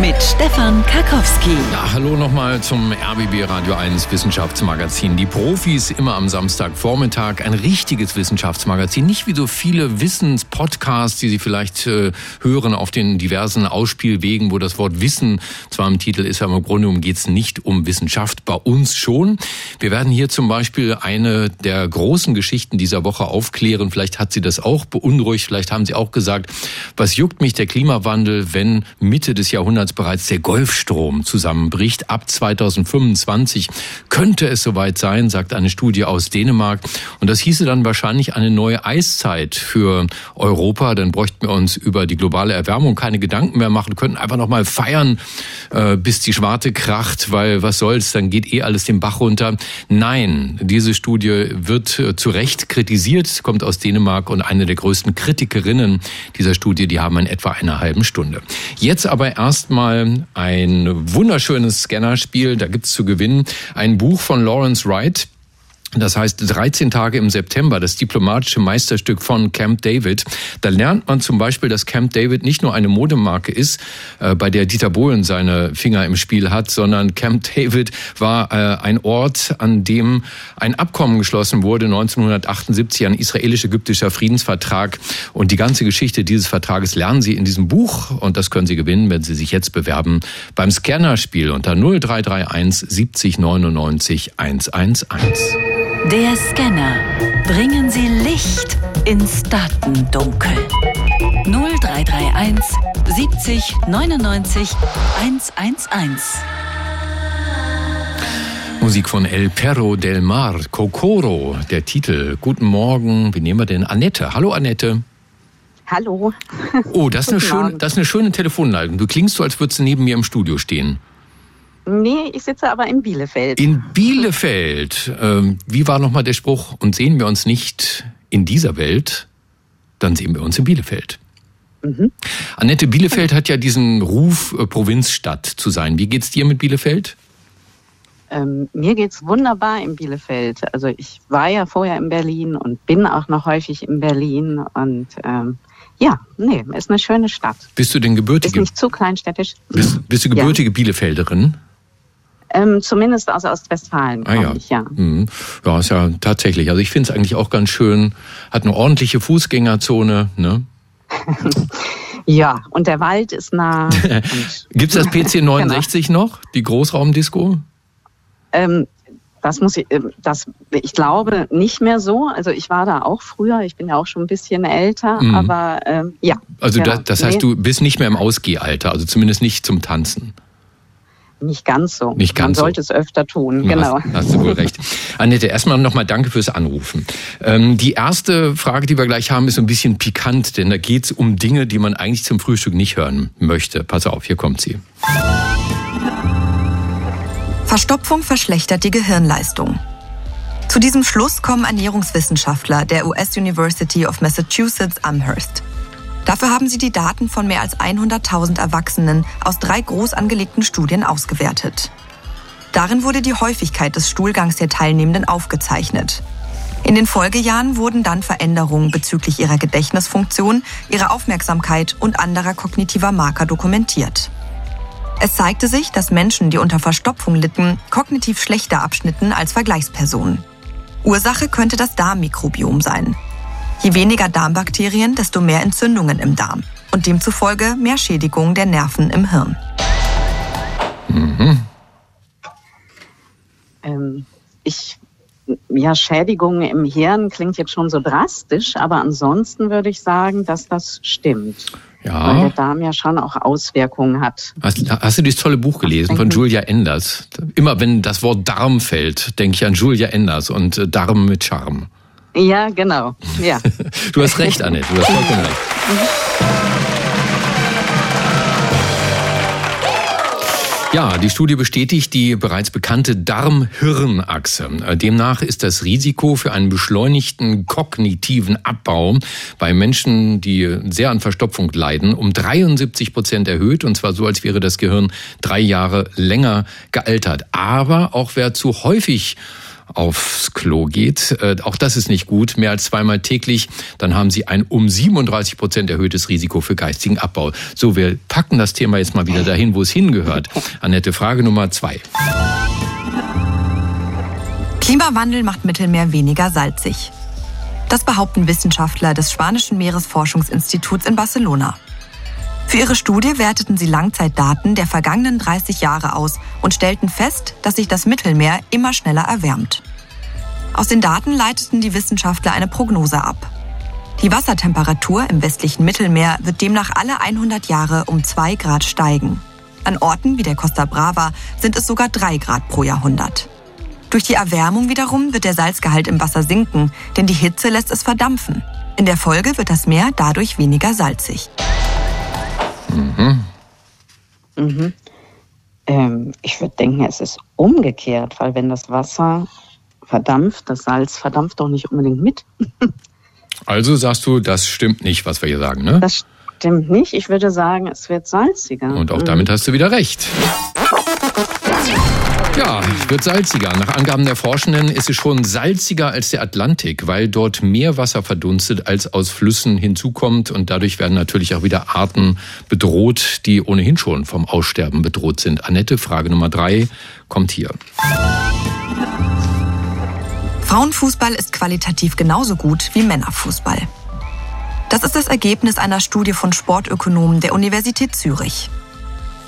Mit Stefan Karkowski. Ja, hallo nochmal zum RBB Radio 1 Wissenschaftsmagazin. Die Profis immer am Samstagvormittag. Ein richtiges Wissenschaftsmagazin. Nicht wie so viele Wissenspodcasts, die Sie vielleicht äh, hören auf den diversen Ausspielwegen, wo das Wort Wissen zwar im Titel ist, aber im Grunde geht es nicht um Wissenschaft. Bei uns schon. Wir werden hier zum Beispiel eine der großen Geschichten dieser Woche aufklären. Vielleicht hat Sie das auch beunruhigt. Vielleicht haben Sie auch gesagt, was juckt mich der Klimawandel, wenn Mitte des Jahrhunderts damals bereits der Golfstrom zusammenbricht. Ab 2025 könnte es soweit sein, sagt eine Studie aus Dänemark. Und das hieße dann wahrscheinlich eine neue Eiszeit für Europa. Dann bräuchten wir uns über die globale Erwärmung keine Gedanken mehr machen, könnten einfach noch mal feiern, äh, bis die Schwarte kracht, weil was soll's, dann geht eh alles den Bach runter. Nein, diese Studie wird äh, zu Recht kritisiert, kommt aus Dänemark und eine der größten Kritikerinnen dieser Studie, die haben in etwa einer halben Stunde. Jetzt aber erstmal mal ein wunderschönes Scannerspiel. Da gibt's zu gewinnen ein Buch von Lawrence Wright. Das heißt 13 Tage im September, das diplomatische Meisterstück von Camp David. Da lernt man zum Beispiel, dass Camp David nicht nur eine Modemarke ist, äh, bei der Dieter Bohlen seine Finger im Spiel hat, sondern Camp David war äh, ein Ort, an dem ein Abkommen geschlossen wurde, 1978, ein israelisch-ägyptischer Friedensvertrag. Und die ganze Geschichte dieses Vertrages lernen Sie in diesem Buch und das können Sie gewinnen, wenn Sie sich jetzt bewerben beim Scannerspiel unter 0331 70 99 111. Der Scanner. Bringen Sie Licht ins Datendunkel. 0331 70 99 111. Musik von El Perro del Mar, Kokoro, der Titel. Guten Morgen, wie nehmen wir denn? Annette. Hallo Annette. Hallo. Oh, das ist, eine schöne, das ist eine schöne Telefonleitung. Du klingst so, als würdest du neben mir im Studio stehen. Nee, ich sitze aber in Bielefeld. In Bielefeld. Ähm, wie war nochmal der Spruch? Und sehen wir uns nicht in dieser Welt, dann sehen wir uns in Bielefeld. Mhm. Annette, Bielefeld hat ja diesen Ruf, äh, Provinzstadt zu sein. Wie geht's dir mit Bielefeld? Ähm, mir geht's wunderbar in Bielefeld. Also ich war ja vorher in Berlin und bin auch noch häufig in Berlin und ähm, ja, nee, ist eine schöne Stadt. Bist du denn gebürtige? Ist nicht zu kleinstädtisch. Bist, bist du gebürtige ja. Bielefelderin? Ähm, zumindest aus Ostwestfalen, ah, ja. ich, ja. Mhm. Ja, ist ja tatsächlich. Also ich finde es eigentlich auch ganz schön. Hat eine ordentliche Fußgängerzone, ne? ja, und der Wald ist nah. Gibt es das PC 69 genau. noch, die Großraumdisco? Ähm, das muss ich, ähm, das, ich glaube nicht mehr so. Also ich war da auch früher, ich bin ja auch schon ein bisschen älter, mhm. aber ähm, ja. Also genau. das, das heißt, du bist nicht mehr im Ausgehalter, also zumindest nicht zum Tanzen. Nicht ganz so. Nicht ganz Man sollte so. es öfter tun, du genau. Hast, hast, du wohl recht. Annette, erstmal nochmal danke fürs Anrufen. Ähm, die erste Frage, die wir gleich haben, ist so ein bisschen pikant, denn da geht es um Dinge, die man eigentlich zum Frühstück nicht hören möchte. Pass auf, hier kommt sie. Verstopfung verschlechtert die Gehirnleistung. Zu diesem Schluss kommen Ernährungswissenschaftler der US University of Massachusetts Amherst. Dafür haben sie die Daten von mehr als 100.000 Erwachsenen aus drei groß angelegten Studien ausgewertet. Darin wurde die Häufigkeit des Stuhlgangs der Teilnehmenden aufgezeichnet. In den Folgejahren wurden dann Veränderungen bezüglich ihrer Gedächtnisfunktion, ihrer Aufmerksamkeit und anderer kognitiver Marker dokumentiert. Es zeigte sich, dass Menschen, die unter Verstopfung litten, kognitiv schlechter abschnitten als Vergleichspersonen. Ursache könnte das Darmmikrobiom sein. Je weniger Darmbakterien, desto mehr Entzündungen im Darm und demzufolge mehr Schädigung der Nerven im Hirn. Mhm. Ähm, ich, ja, Schädigung im Hirn klingt jetzt schon so drastisch, aber ansonsten würde ich sagen, dass das stimmt. Ja. Weil der Darm ja schon auch Auswirkungen hat. Hast, hast du dieses tolle Buch gelesen von Julia Enders? Immer wenn das Wort Darm fällt, denke ich an Julia Enders und äh, Darm mit Charme. Ja, genau. Ja. du hast recht, Annette. Du hast vollkommen recht. Ja, die Studie bestätigt die bereits bekannte Darm-Hirn-Achse. Demnach ist das Risiko für einen beschleunigten kognitiven Abbau bei Menschen, die sehr an Verstopfung leiden, um 73 Prozent erhöht. Und zwar so, als wäre das Gehirn drei Jahre länger gealtert. Aber auch wer zu häufig aufs Klo geht. Äh, auch das ist nicht gut. Mehr als zweimal täglich, dann haben Sie ein um 37 Prozent erhöhtes Risiko für geistigen Abbau. So, wir packen das Thema jetzt mal wieder dahin, wo es hingehört. Annette, Frage Nummer zwei. Klimawandel macht Mittelmeer weniger salzig. Das behaupten Wissenschaftler des Spanischen Meeresforschungsinstituts in Barcelona. Für ihre Studie werteten sie Langzeitdaten der vergangenen 30 Jahre aus und stellten fest, dass sich das Mittelmeer immer schneller erwärmt. Aus den Daten leiteten die Wissenschaftler eine Prognose ab. Die Wassertemperatur im westlichen Mittelmeer wird demnach alle 100 Jahre um 2 Grad steigen. An Orten wie der Costa Brava sind es sogar 3 Grad pro Jahrhundert. Durch die Erwärmung wiederum wird der Salzgehalt im Wasser sinken, denn die Hitze lässt es verdampfen. In der Folge wird das Meer dadurch weniger salzig. Mhm. Mhm. Ähm, ich würde denken, es ist umgekehrt, weil wenn das Wasser verdampft, das Salz verdampft doch nicht unbedingt mit. also sagst du, das stimmt nicht, was wir hier sagen, ne? Das stimmt nicht. Ich würde sagen, es wird salziger. Und auch damit mhm. hast du wieder recht. Ja, wird salziger. Nach Angaben der Forschenden ist es schon salziger als der Atlantik, weil dort mehr Wasser verdunstet, als aus Flüssen hinzukommt. Und dadurch werden natürlich auch wieder Arten bedroht, die ohnehin schon vom Aussterben bedroht sind. Annette, Frage Nummer drei kommt hier. Frauenfußball ist qualitativ genauso gut wie Männerfußball. Das ist das Ergebnis einer Studie von Sportökonomen der Universität Zürich.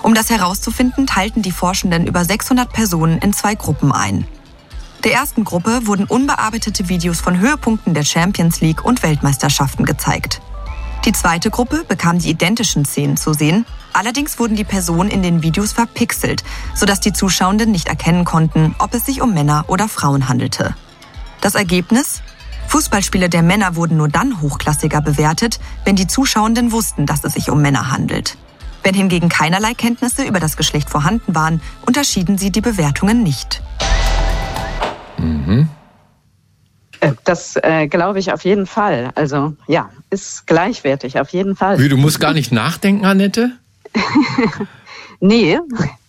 Um das herauszufinden, teilten die Forschenden über 600 Personen in zwei Gruppen ein. Der ersten Gruppe wurden unbearbeitete Videos von Höhepunkten der Champions League und Weltmeisterschaften gezeigt. Die zweite Gruppe bekam die identischen Szenen zu sehen, allerdings wurden die Personen in den Videos verpixelt, sodass die Zuschauenden nicht erkennen konnten, ob es sich um Männer oder Frauen handelte. Das Ergebnis? Fußballspiele der Männer wurden nur dann hochklassiger bewertet, wenn die Zuschauenden wussten, dass es sich um Männer handelt. Wenn hingegen keinerlei Kenntnisse über das Geschlecht vorhanden waren, unterschieden sie die Bewertungen nicht. Mhm. Äh, das äh, glaube ich auf jeden Fall. Also ja, ist gleichwertig, auf jeden Fall. Wie, du musst gar nicht nachdenken, Annette? nee,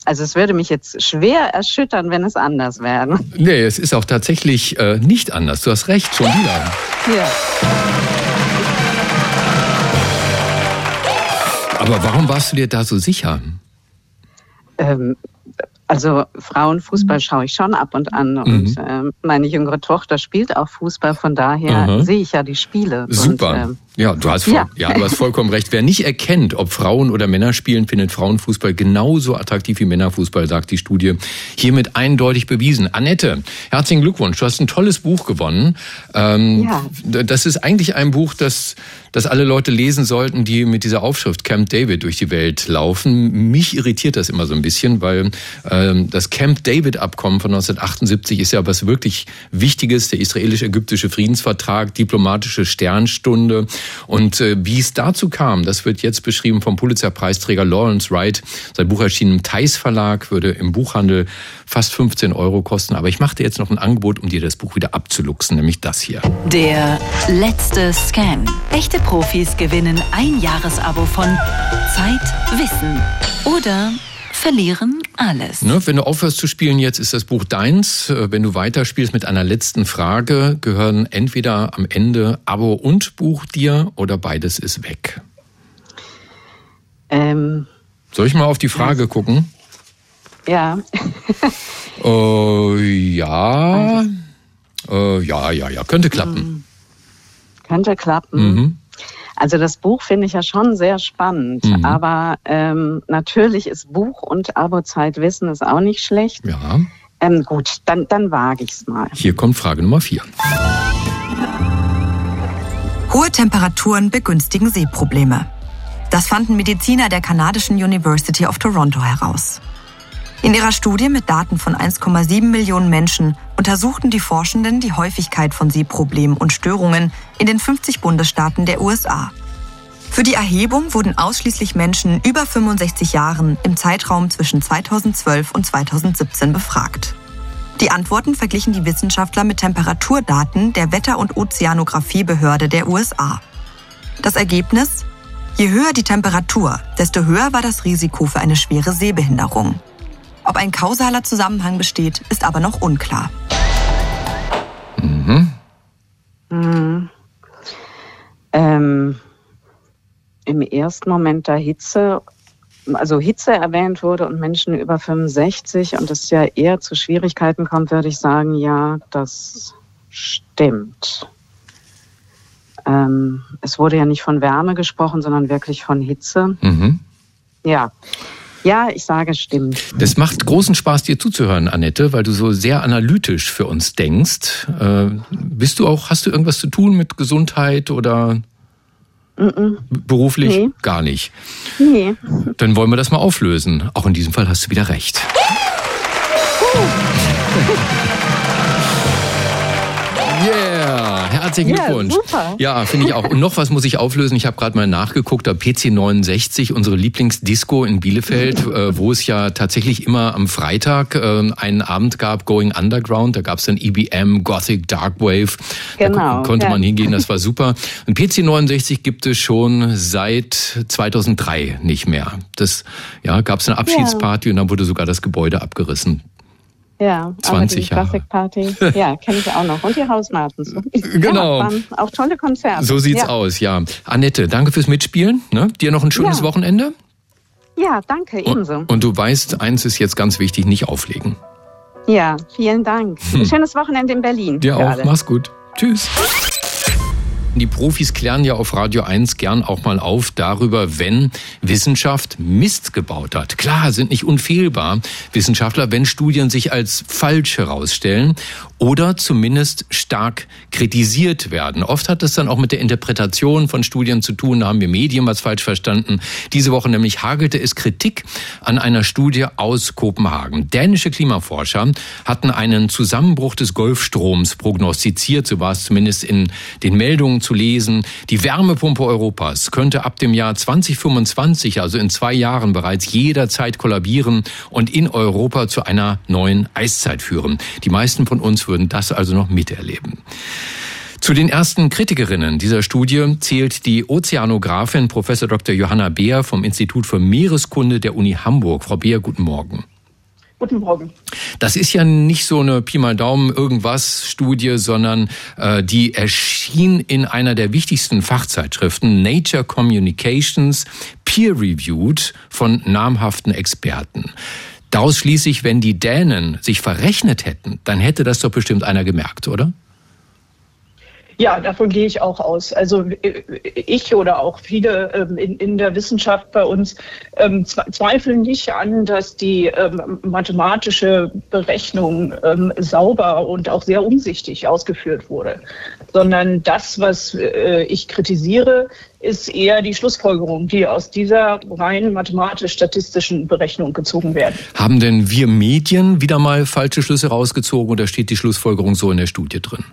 also es würde mich jetzt schwer erschüttern, wenn es anders wäre. Nee, es ist auch tatsächlich äh, nicht anders. Du hast recht, schon wieder. Ja. Aber warum warst du dir da so sicher? Ähm, also Frauenfußball schaue ich schon ab und an und mhm. äh, meine jüngere Tochter spielt auch Fußball, von daher Aha. sehe ich ja die Spiele. Super. Und, äh, ja, du hast, voll, ja. ja. du hast vollkommen recht. Wer nicht erkennt, ob Frauen oder Männer spielen, findet Frauenfußball genauso attraktiv wie Männerfußball, sagt die Studie. Hiermit eindeutig bewiesen. Annette, herzlichen Glückwunsch. Du hast ein tolles Buch gewonnen. Ähm, ja. Das ist eigentlich ein Buch, das, das alle Leute lesen sollten, die mit dieser Aufschrift Camp David durch die Welt laufen. Mich irritiert das immer so ein bisschen, weil ähm, das Camp David Abkommen von 1978 ist ja was wirklich Wichtiges. Der israelisch-ägyptische Friedensvertrag, diplomatische Sternstunde. Und äh, wie es dazu kam, das wird jetzt beschrieben vom Pulitzerpreisträger Lawrence Wright. Sein Buch erschien im Theis Verlag, würde im Buchhandel fast 15 Euro kosten. Aber ich machte jetzt noch ein Angebot, um dir das Buch wieder abzuluxen, nämlich das hier. Der letzte Scan. Echte Profis gewinnen ein Jahresabo von Zeit, Wissen oder verlieren alles. Ne, wenn du aufhörst zu spielen jetzt, ist das Buch deins. Äh, wenn du weiterspielst mit einer letzten Frage, gehören entweder am Ende Abo und Buch dir oder beides ist weg. Ähm, Soll ich mal auf die Frage gucken? Ja. äh, ja. Also. Äh, ja, ja, ja. Könnte klappen. Hm. Könnte klappen. Mhm. Also das Buch finde ich ja schon sehr spannend, mhm. aber ähm, natürlich ist Buch und Abozeit Wissen ist auch nicht schlecht. Ja. Ähm, gut, dann, dann wage ich es mal. Hier kommt Frage Nummer vier. Hohe Temperaturen begünstigen Sehprobleme. Das fanden Mediziner der kanadischen University of Toronto heraus. In ihrer Studie mit Daten von 1,7 Millionen Menschen untersuchten die Forschenden die Häufigkeit von Sehproblemen und Störungen in den 50 Bundesstaaten der USA. Für die Erhebung wurden ausschließlich Menschen über 65 Jahren im Zeitraum zwischen 2012 und 2017 befragt. Die Antworten verglichen die Wissenschaftler mit Temperaturdaten der Wetter- und Ozeanographiebehörde der USA. Das Ergebnis? Je höher die Temperatur, desto höher war das Risiko für eine schwere Sehbehinderung. Ob ein kausaler Zusammenhang besteht, ist aber noch unklar. Mhm. Mhm. Ähm, Im ersten Moment der Hitze, also Hitze erwähnt wurde und Menschen über 65 und es ja eher zu Schwierigkeiten kommt, würde ich sagen, ja, das stimmt. Ähm, es wurde ja nicht von Wärme gesprochen, sondern wirklich von Hitze. Mhm. Ja. Ja, ich sage, stimmt. Das macht großen Spaß, dir zuzuhören, Annette, weil du so sehr analytisch für uns denkst. Äh, bist du auch, hast du irgendwas zu tun mit Gesundheit oder mm -mm. beruflich? Nee. Gar nicht. Nee. Dann wollen wir das mal auflösen. Auch in diesem Fall hast du wieder recht. Herzlichen Glückwunsch. Super. Ja, finde ich auch. Und noch was muss ich auflösen. Ich habe gerade mal nachgeguckt, da PC 69, unsere Lieblingsdisco in Bielefeld, äh, wo es ja tatsächlich immer am Freitag äh, einen Abend gab, Going Underground. Da gab es dann EBM, Gothic, Darkwave. Genau. Da konnte ja. man hingehen, das war super. Und PC 69 gibt es schon seit 2003 nicht mehr. Das ja, gab es eine Abschiedsparty ja. und dann wurde sogar das Gebäude abgerissen. Ja, 20 Jahre. Classic Party, ja, kenne ich auch noch. Und die Hausmartens. Genau. Ja, waren auch tolle Konzerte. So sieht's ja. aus, ja. Annette, danke fürs Mitspielen. Ne? Dir noch ein schönes ja. Wochenende. Ja, danke, ebenso. Und, und, du weißt, eins ist jetzt ganz wichtig, nicht auflegen. Ja, vielen Dank. Hm. Schönes Wochenende in Berlin. Dir auch. Alle. Mach's gut. Tschüss. Die Profis klären ja auf Radio 1 gern auch mal auf darüber, wenn Wissenschaft Mist gebaut hat. Klar, sind nicht unfehlbar Wissenschaftler, wenn Studien sich als falsch herausstellen oder zumindest stark kritisiert werden. Oft hat das dann auch mit der Interpretation von Studien zu tun. Da haben wir Medien was falsch verstanden. Diese Woche nämlich hagelte es Kritik an einer Studie aus Kopenhagen. Dänische Klimaforscher hatten einen Zusammenbruch des Golfstroms prognostiziert. So war es zumindest in den Meldungen zu lesen. Die Wärmepumpe Europas könnte ab dem Jahr 2025, also in zwei Jahren bereits jederzeit kollabieren und in Europa zu einer neuen Eiszeit führen. Die meisten von uns würden das also noch miterleben. Zu den ersten Kritikerinnen dieser Studie zählt die Ozeanografin Prof. Dr. Johanna Beer vom Institut für Meereskunde der Uni Hamburg. Frau Beer, guten Morgen. Guten Morgen. Das ist ja nicht so eine Pi mal Daumen irgendwas Studie, sondern äh, die erschien in einer der wichtigsten Fachzeitschriften, Nature Communications, peer-reviewed von namhaften Experten. Daraus schließe ich, wenn die Dänen sich verrechnet hätten, dann hätte das doch bestimmt einer gemerkt, oder? Ja, davon gehe ich auch aus. Also äh, ich oder auch viele ähm, in, in der Wissenschaft bei uns ähm, zweifeln nicht an, dass die ähm, mathematische Berechnung sauber und auch sehr umsichtig ausgeführt wurde, sondern das, was äh, ich kritisiere, ist eher die Schlussfolgerung, die aus dieser rein mathematisch-statistischen Berechnung gezogen werden. Haben denn wir Medien wieder mal falsche Schlüsse rausgezogen oder steht die Schlussfolgerung so in der Studie drin?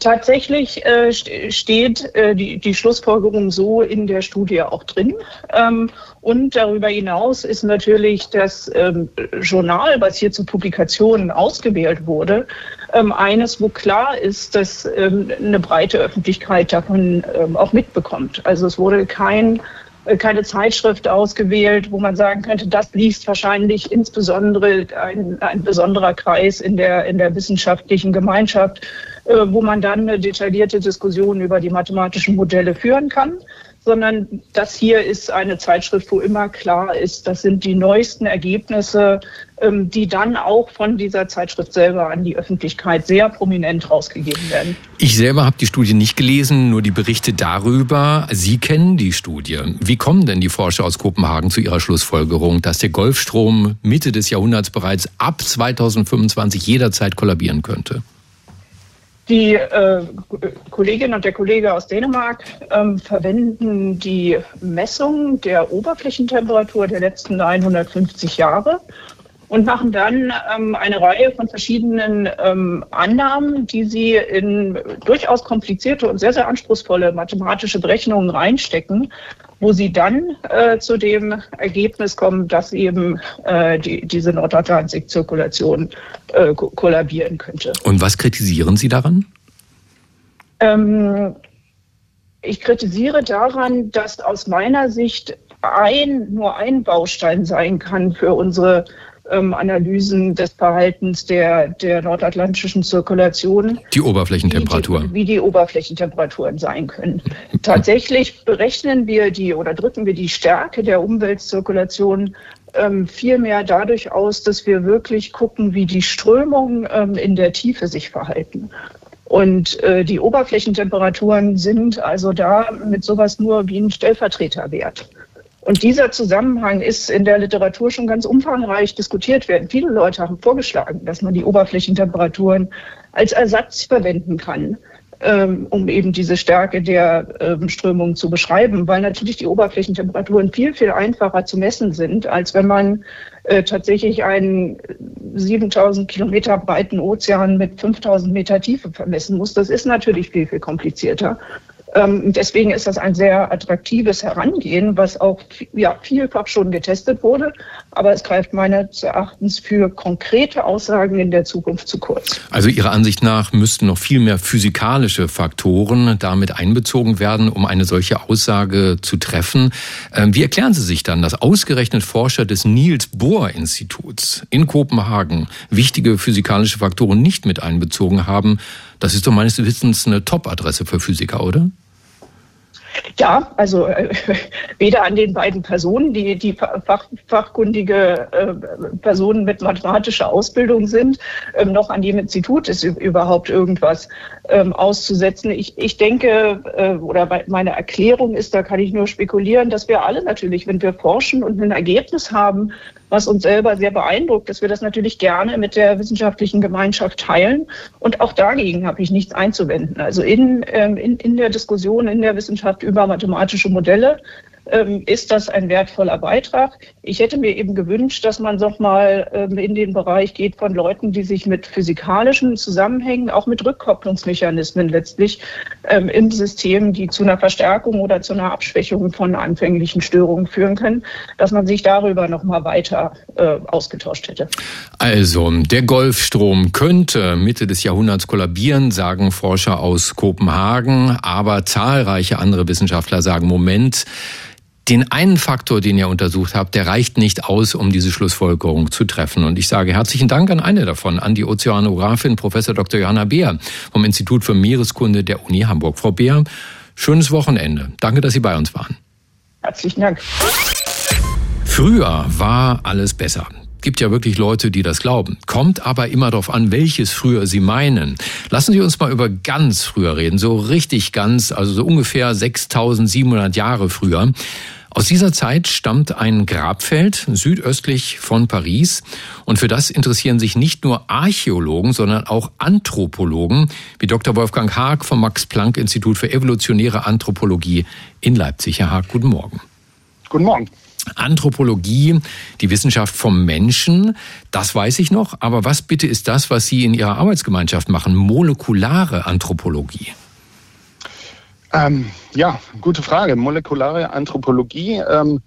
Tatsächlich äh, steht äh, die, die, Schlussfolgerung so in der Studie auch drin. Ähm, und darüber hinaus ist natürlich das ähm, Journal, was hier zu Publikationen ausgewählt wurde, ähm, eines, wo klar ist, dass ähm, eine breite Öffentlichkeit davon ähm, auch mitbekommt. Also es wurde kein keine Zeitschrift ausgewählt, wo man sagen könnte, das liest wahrscheinlich insbesondere ein, ein besonderer Kreis in der, in der wissenschaftlichen Gemeinschaft, äh, wo man dann eine detaillierte Diskussion über die mathematischen Modelle führen kann, sondern das hier ist eine Zeitschrift, wo immer klar ist, das sind die neuesten Ergebnisse, die dann auch von dieser Zeitschrift selber an die Öffentlichkeit sehr prominent rausgegeben werden. Ich selber habe die Studie nicht gelesen, nur die Berichte darüber. Sie kennen die Studie. Wie kommen denn die Forscher aus Kopenhagen zu ihrer Schlussfolgerung, dass der Golfstrom Mitte des Jahrhunderts bereits ab 2025 jederzeit kollabieren könnte? Die äh, Kollegin und der Kollege aus Dänemark ähm, verwenden die Messung der Oberflächentemperatur der letzten 150 Jahre und machen dann ähm, eine Reihe von verschiedenen ähm, Annahmen, die sie in durchaus komplizierte und sehr, sehr anspruchsvolle mathematische Berechnungen reinstecken wo sie dann äh, zu dem Ergebnis kommen, dass eben äh, die, diese Nordatlantik-Zirkulation äh, kollabieren könnte. Und was kritisieren Sie daran? Ähm, ich kritisiere daran, dass aus meiner Sicht ein, nur ein Baustein sein kann für unsere ähm, Analysen des Verhaltens der, der nordatlantischen Zirkulation. Die Oberflächentemperatur. Wie die, wie die Oberflächentemperaturen sein können. Tatsächlich berechnen wir die oder drücken wir die Stärke der Umweltzirkulation ähm, vielmehr dadurch aus, dass wir wirklich gucken, wie die Strömungen ähm, in der Tiefe sich verhalten. Und äh, die Oberflächentemperaturen sind also da mit sowas nur wie ein Stellvertreterwert. Und dieser Zusammenhang ist in der Literatur schon ganz umfangreich diskutiert werden. Viele Leute haben vorgeschlagen, dass man die Oberflächentemperaturen als Ersatz verwenden kann ähm, um eben diese Stärke der ähm, Strömung zu beschreiben, weil natürlich die Oberflächentemperaturen viel, viel einfacher zu messen sind, als wenn man äh, tatsächlich einen 7000 Kilometer breiten Ozean mit 5000 Meter Tiefe vermessen muss. Das ist natürlich viel, viel komplizierter. Ähm, deswegen ist das ein sehr attraktives Herangehen, was auch ja, vielfach schon getestet wurde. Aber es greift meines Erachtens für konkrete Aussagen in der Zukunft zu kurz. Also Ihrer Ansicht nach müssten noch viel mehr physikalische Faktoren damit einbezogen werden, um eine solche Aussage zu treffen. Ähm, wie erklären Sie sich dann, dass ausgerechnet Forscher des Niels Bohr Instituts in Kopenhagen wichtige physikalische Faktoren nicht mit einbezogen haben? Das ist doch meines Wissens eine Top-Adresse für Physiker, oder? Ja, also äh, weder an den beiden Personen, die, die fach, fachkundige äh, Personen mit mathematischer Ausbildung sind, ähm, noch an dem Institut ist überhaupt irgendwas ähm, auszusetzen. Ich, ich denke, äh, oder meine Erklärung ist, da kann ich nur spekulieren, dass wir alle natürlich, wenn wir forschen und ein Ergebnis haben, was uns selber sehr beeindruckt, dass wir das natürlich gerne mit der wissenschaftlichen Gemeinschaft teilen. Und auch dagegen habe ich nichts einzuwenden. Also in, ähm, in, in der Diskussion in der Wissenschaft über mathematische Modelle ähm, ist das ein wertvoller Beitrag. Ich hätte mir eben gewünscht, dass man doch mal ähm, in den Bereich geht von Leuten, die sich mit physikalischen Zusammenhängen, auch mit Rückkopplungsmechanismen letztlich ähm, im System, die zu einer Verstärkung oder zu einer Abschwächung von anfänglichen Störungen führen können, dass man sich darüber noch mal weiter äh, ausgetauscht hätte. Also, der Golfstrom könnte Mitte des Jahrhunderts kollabieren, sagen Forscher aus Kopenhagen, aber zahlreiche andere Wissenschaftler sagen, Moment, den einen Faktor, den ihr untersucht habt, der reicht nicht aus, um diese Schlussfolgerung zu treffen. Und ich sage herzlichen Dank an eine davon, an die Ozeanografin Professor Dr. Johanna Beer vom Institut für Meereskunde der Uni Hamburg. Frau Beer, schönes Wochenende. Danke, dass Sie bei uns waren. Herzlichen Dank. Früher war alles besser gibt ja wirklich Leute, die das glauben. Kommt aber immer darauf an, welches früher sie meinen. Lassen Sie uns mal über ganz früher reden, so richtig ganz, also so ungefähr 6700 Jahre früher. Aus dieser Zeit stammt ein Grabfeld südöstlich von Paris und für das interessieren sich nicht nur Archäologen, sondern auch Anthropologen wie Dr. Wolfgang Haag vom Max Planck Institut für evolutionäre Anthropologie in Leipzig. Herr Haag, guten Morgen. Guten Morgen. Anthropologie, die Wissenschaft vom Menschen, das weiß ich noch. Aber was bitte ist das, was Sie in Ihrer Arbeitsgemeinschaft machen? Molekulare Anthropologie. Ähm, ja, gute Frage. Molekulare Anthropologie ähm,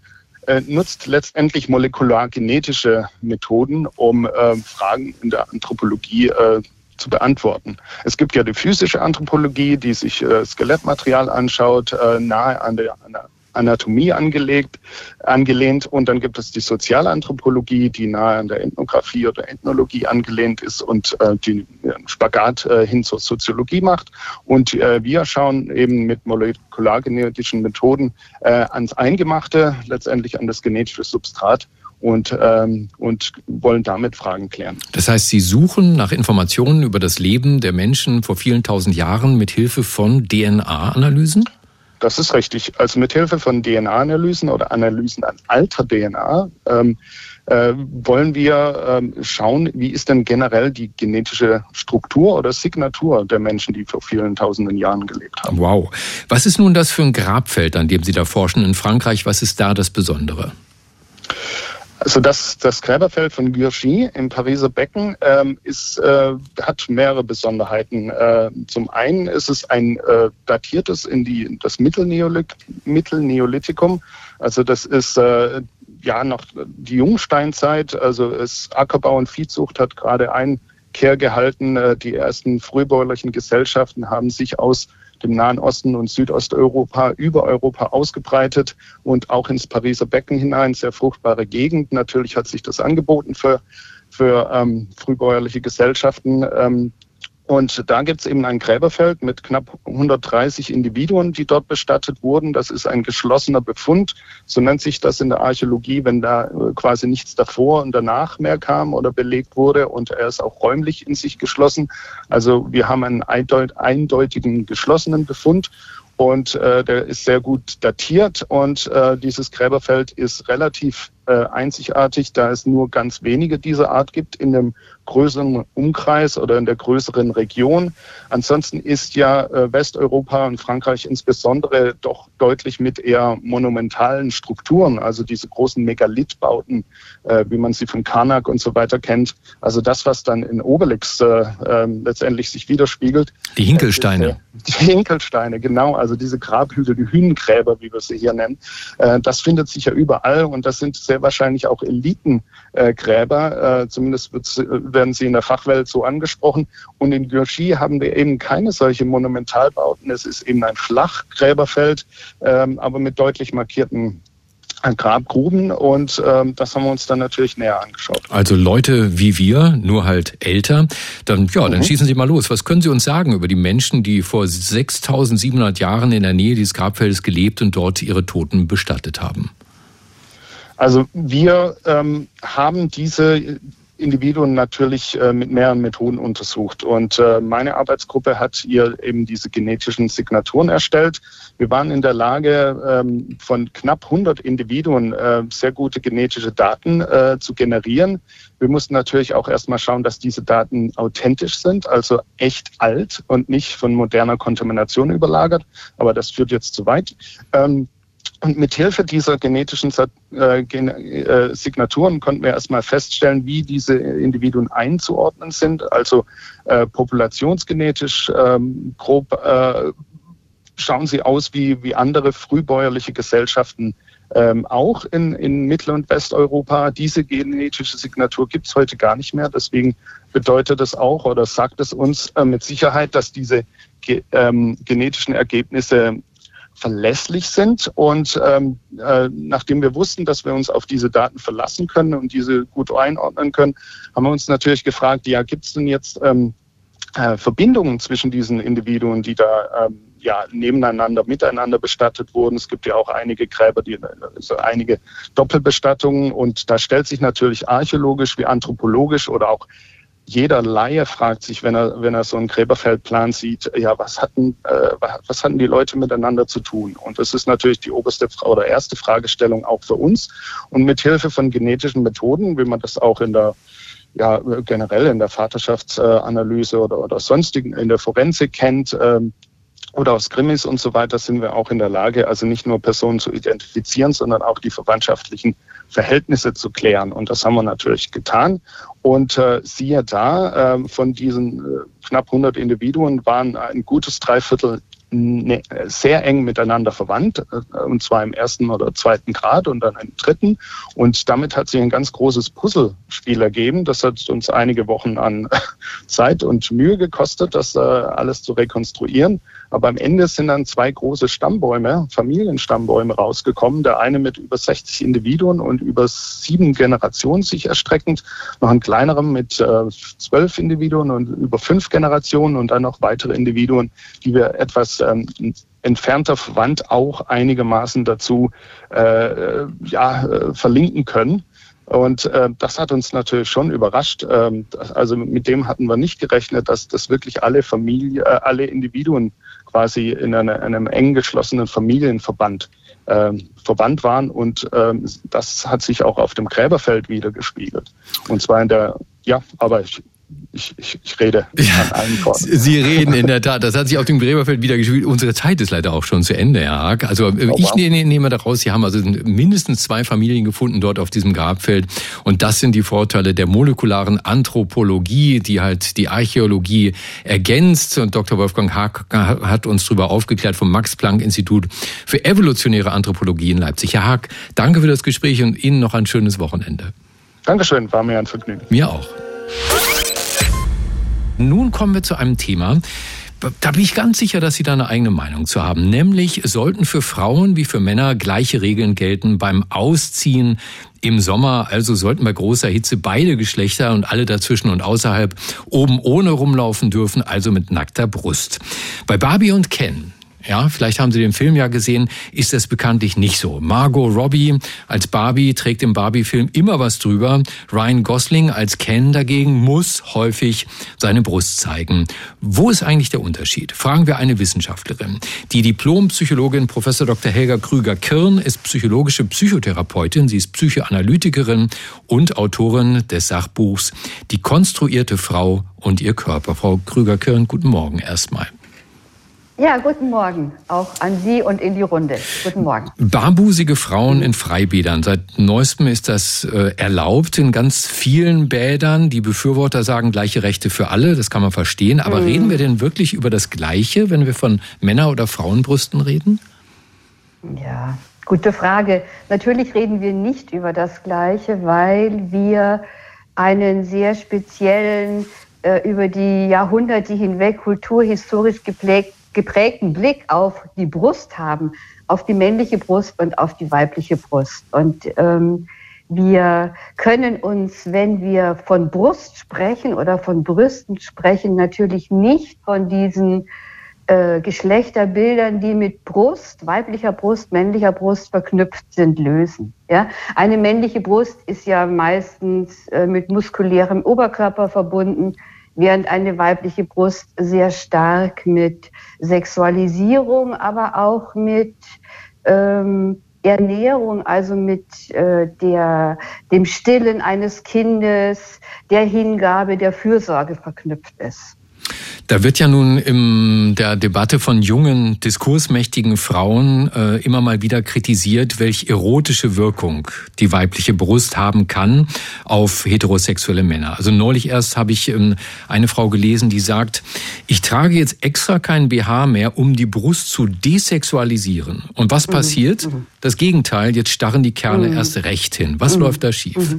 äh, nutzt letztendlich molekulargenetische Methoden, um äh, Fragen in der Anthropologie äh, zu beantworten. Es gibt ja die physische Anthropologie, die sich äh, Skelettmaterial anschaut, äh, nahe an der, an der Anatomie angelegt, angelehnt. Und dann gibt es die Sozialanthropologie, die nahe an der Ethnographie oder Ethnologie angelehnt ist und äh, die einen Spagat äh, hin zur Soziologie macht. Und äh, wir schauen eben mit molekulargenetischen Methoden äh, ans Eingemachte, letztendlich an das genetische Substrat und, ähm, und wollen damit Fragen klären. Das heißt, Sie suchen nach Informationen über das Leben der Menschen vor vielen tausend Jahren mit Hilfe von DNA-Analysen? Das ist richtig. Also mit Hilfe von DNA-Analysen oder Analysen an alter DNA ähm, äh, wollen wir ähm, schauen, wie ist denn generell die genetische Struktur oder Signatur der Menschen, die vor vielen tausenden Jahren gelebt haben. Wow. Was ist nun das für ein Grabfeld, an dem Sie da forschen in Frankreich? Was ist da das Besondere? Also das, das Gräberfeld von Guerchy im Pariser Becken ähm, ist, äh, hat mehrere Besonderheiten. Äh, zum einen ist es ein äh, datiertes in die, das Mittelneolith Mittelneolithikum. Also das ist äh, ja noch die Jungsteinzeit. Also es, Ackerbau und Viehzucht hat gerade Einkehr gehalten. Äh, die ersten frühbäuerlichen Gesellschaften haben sich aus dem Nahen Osten und Südosteuropa über Europa ausgebreitet und auch ins Pariser Becken hinein. Sehr fruchtbare Gegend. Natürlich hat sich das angeboten für, für ähm, frühbäuerliche Gesellschaften. Ähm, und da gibt es eben ein Gräberfeld mit knapp 130 Individuen, die dort bestattet wurden. Das ist ein geschlossener Befund. So nennt sich das in der Archäologie, wenn da äh, quasi nichts davor und danach mehr kam oder belegt wurde. Und er ist auch räumlich in sich geschlossen. Also wir haben einen eindeutigen geschlossenen Befund. Und äh, der ist sehr gut datiert und äh, dieses Gräberfeld ist relativ äh, einzigartig, da es nur ganz wenige dieser Art gibt in dem größeren Umkreis oder in der größeren Region. Ansonsten ist ja äh, Westeuropa und Frankreich insbesondere doch deutlich mit eher monumentalen Strukturen, also diese großen Megalithbauten, äh, wie man sie von Karnak und so weiter kennt. Also das, was dann in Obelix äh, ähm, letztendlich sich widerspiegelt. Die Hinkelsteine. die Hinkelsteine, genau. Also diese Grabhügel, die Hünengräber, wie wir sie hier nennen. Äh, das findet sich ja überall und das sind sehr wahrscheinlich auch Elitengräber. Äh, zumindest werden sie in der Fachwelt so angesprochen. Und in Gürchi haben wir eben keine solche Monumentalbauten. Es ist eben ein Flachgräberfeld, ähm, aber mit deutlich markierten äh, Grabgruben und ähm, das haben wir uns dann natürlich näher angeschaut. Also Leute wie wir, nur halt älter, dann ja, dann mhm. schießen Sie mal los. Was können Sie uns sagen über die Menschen, die vor 6700 Jahren in der Nähe dieses Grabfeldes gelebt und dort ihre Toten bestattet haben? Also wir ähm, haben diese Individuen natürlich äh, mit mehreren Methoden untersucht. Und äh, meine Arbeitsgruppe hat ihr eben diese genetischen Signaturen erstellt. Wir waren in der Lage, ähm, von knapp 100 Individuen äh, sehr gute genetische Daten äh, zu generieren. Wir mussten natürlich auch erstmal schauen, dass diese Daten authentisch sind, also echt alt und nicht von moderner Kontamination überlagert. Aber das führt jetzt zu weit. Ähm, und mit Hilfe dieser genetischen äh, äh, Signaturen konnten wir erstmal feststellen, wie diese Individuen einzuordnen sind. Also äh, populationsgenetisch ähm, grob äh, schauen sie aus wie, wie andere frühbäuerliche Gesellschaften ähm, auch in, in Mittel- und Westeuropa. Diese genetische Signatur gibt es heute gar nicht mehr. Deswegen bedeutet es auch oder sagt es uns äh, mit Sicherheit, dass diese ge ähm, genetischen Ergebnisse verlässlich sind. Und ähm, äh, nachdem wir wussten, dass wir uns auf diese Daten verlassen können und diese gut einordnen können, haben wir uns natürlich gefragt, ja, gibt es denn jetzt ähm, äh, Verbindungen zwischen diesen Individuen, die da ähm, ja, nebeneinander, miteinander bestattet wurden. Es gibt ja auch einige Gräber, die, also einige Doppelbestattungen. Und da stellt sich natürlich archäologisch wie anthropologisch oder auch jeder Laie fragt sich, wenn er, wenn er so einen Gräberfeldplan sieht, ja, was hatten, äh, was hatten die Leute miteinander zu tun? Und das ist natürlich die oberste oder erste Fragestellung auch für uns. Und mit Hilfe von genetischen Methoden, wie man das auch in der ja, generell in der Vaterschaftsanalyse oder, oder sonstigen in der Forensik kennt, ähm, oder aus Krimis und so weiter sind wir auch in der Lage, also nicht nur Personen zu identifizieren, sondern auch die verwandtschaftlichen Verhältnisse zu klären. Und das haben wir natürlich getan. Und äh, siehe da, äh, von diesen äh, knapp 100 Individuen waren ein gutes Dreiviertel ne, sehr eng miteinander verwandt, äh, und zwar im ersten oder zweiten Grad und dann im dritten. Und damit hat sich ein ganz großes Puzzlespiel ergeben. Das hat uns einige Wochen an Zeit und Mühe gekostet, das äh, alles zu rekonstruieren. Aber am Ende sind dann zwei große Stammbäume, Familienstammbäume rausgekommen. Der eine mit über 60 Individuen und über sieben Generationen sich erstreckend. Noch ein kleinerem mit äh, zwölf Individuen und über fünf Generationen und dann noch weitere Individuen, die wir etwas ähm, entfernter verwandt auch einigermaßen dazu äh, ja, äh, verlinken können. Und äh, das hat uns natürlich schon überrascht. Ähm, also mit dem hatten wir nicht gerechnet, dass das wirklich alle Familie, äh, alle Individuen quasi in eine, einem eng geschlossenen Familienverband äh, verbannt waren. Und ähm, das hat sich auch auf dem Gräberfeld wieder gespiegelt. Und zwar in der, ja, aber ich ich, ich, ich rede ja. Sie reden in der Tat. Das hat sich auf dem Gräberfeld wieder gespielt. Unsere Zeit ist leider auch schon zu Ende, Herr Haag. Also oh, ich wow. nehme, nehme daraus, Sie haben also mindestens zwei Familien gefunden dort auf diesem Grabfeld. Und das sind die Vorteile der molekularen Anthropologie, die halt die Archäologie ergänzt. Und Dr. Wolfgang Haag hat uns darüber aufgeklärt vom Max-Planck-Institut für evolutionäre Anthropologie in Leipzig. Herr Haag, danke für das Gespräch und Ihnen noch ein schönes Wochenende. Dankeschön, war mir ein Vergnügen. Mir auch. Nun kommen wir zu einem Thema, Da bin ich ganz sicher, dass Sie da eine eigene Meinung zu haben. Nämlich sollten für Frauen wie für Männer gleiche Regeln gelten beim Ausziehen im Sommer. Also sollten bei großer Hitze beide Geschlechter und alle dazwischen und außerhalb oben ohne rumlaufen dürfen, also mit nackter Brust. Bei Barbie und Ken ja, vielleicht haben Sie den Film ja gesehen, ist das bekanntlich nicht so. Margot Robbie als Barbie trägt im Barbie-Film immer was drüber. Ryan Gosling als Ken dagegen muss häufig seine Brust zeigen. Wo ist eigentlich der Unterschied? Fragen wir eine Wissenschaftlerin. Die Diplompsychologin Professor Dr. Helga Krüger-Kirn ist psychologische Psychotherapeutin. Sie ist Psychoanalytikerin und Autorin des Sachbuchs Die konstruierte Frau und ihr Körper. Frau Krüger-Kirn, guten Morgen erstmal. Ja, guten Morgen auch an Sie und in die Runde. Guten Morgen. Barbusige Frauen in Freibädern. Seit neuestem ist das äh, erlaubt in ganz vielen Bädern. Die Befürworter sagen gleiche Rechte für alle. Das kann man verstehen. Aber mhm. reden wir denn wirklich über das Gleiche, wenn wir von Männer- oder Frauenbrüsten reden? Ja, gute Frage. Natürlich reden wir nicht über das Gleiche, weil wir einen sehr speziellen, äh, über die Jahrhunderte hinweg kulturhistorisch geprägt geprägten Blick auf die Brust haben, auf die männliche Brust und auf die weibliche Brust. Und ähm, wir können uns, wenn wir von Brust sprechen oder von Brüsten sprechen, natürlich nicht von diesen äh, Geschlechterbildern, die mit Brust, weiblicher Brust, männlicher Brust verknüpft sind, lösen. Ja? Eine männliche Brust ist ja meistens äh, mit muskulärem Oberkörper verbunden während eine weibliche Brust sehr stark mit Sexualisierung, aber auch mit ähm, Ernährung, also mit äh, der, dem Stillen eines Kindes, der Hingabe, der Fürsorge verknüpft ist. Da wird ja nun in der Debatte von jungen, diskursmächtigen Frauen äh, immer mal wieder kritisiert, welche erotische Wirkung die weibliche Brust haben kann auf heterosexuelle Männer. Also neulich erst habe ich ähm, eine Frau gelesen, die sagt, ich trage jetzt extra keinen BH mehr, um die Brust zu desexualisieren. Und was mhm. passiert? Mhm. Das Gegenteil, jetzt starren die Kerle mhm. erst recht hin. Was mhm. läuft da schief?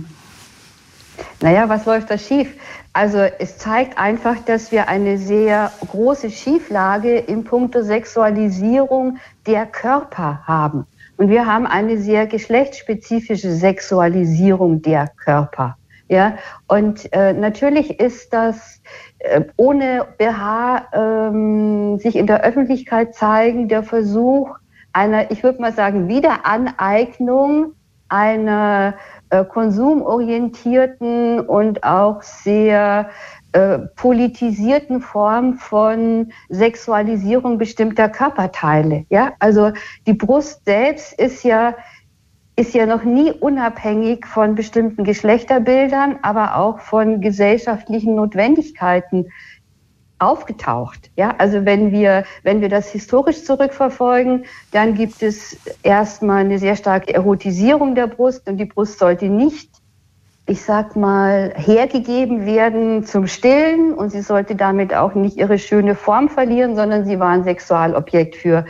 Naja, was läuft da schief? Also es zeigt einfach, dass wir eine sehr große Schieflage in puncto Sexualisierung der Körper haben. Und wir haben eine sehr geschlechtsspezifische Sexualisierung der Körper. Ja, und äh, natürlich ist das äh, ohne BH ähm, sich in der Öffentlichkeit zeigen der Versuch einer, ich würde mal sagen, Wiederaneignung einer äh, konsumorientierten und auch sehr äh, politisierten Form von Sexualisierung bestimmter Körperteile. Ja, also die Brust selbst ist ja ist ja noch nie unabhängig von bestimmten Geschlechterbildern, aber auch von gesellschaftlichen Notwendigkeiten aufgetaucht. Ja, also wenn wir, wenn wir das historisch zurückverfolgen, dann gibt es erstmal eine sehr starke Erotisierung der Brust und die Brust sollte nicht, ich sag mal, hergegeben werden zum Stillen und sie sollte damit auch nicht ihre schöne Form verlieren, sondern sie war ein Sexualobjekt für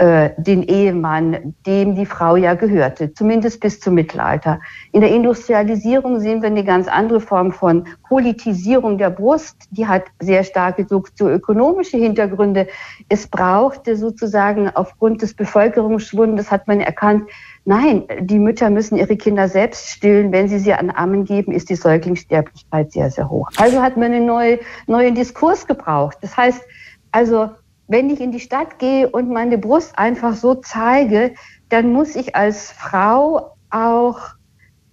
äh, den Ehemann, dem die Frau ja gehörte, zumindest bis zum Mittelalter. In der Industrialisierung sehen wir eine ganz andere Form von Politisierung der Brust. Die hat sehr starke sozioökonomische Hintergründe. Es brauchte sozusagen aufgrund des Bevölkerungsschwundes, hat man erkannt, nein, die Mütter müssen ihre Kinder selbst stillen. Wenn sie sie an Armen geben, ist die Säuglingssterblichkeit sehr, sehr hoch. Also hat man einen neue, neuen Diskurs gebraucht. Das heißt, also wenn ich in die Stadt gehe und meine Brust einfach so zeige, dann muss ich als Frau auch,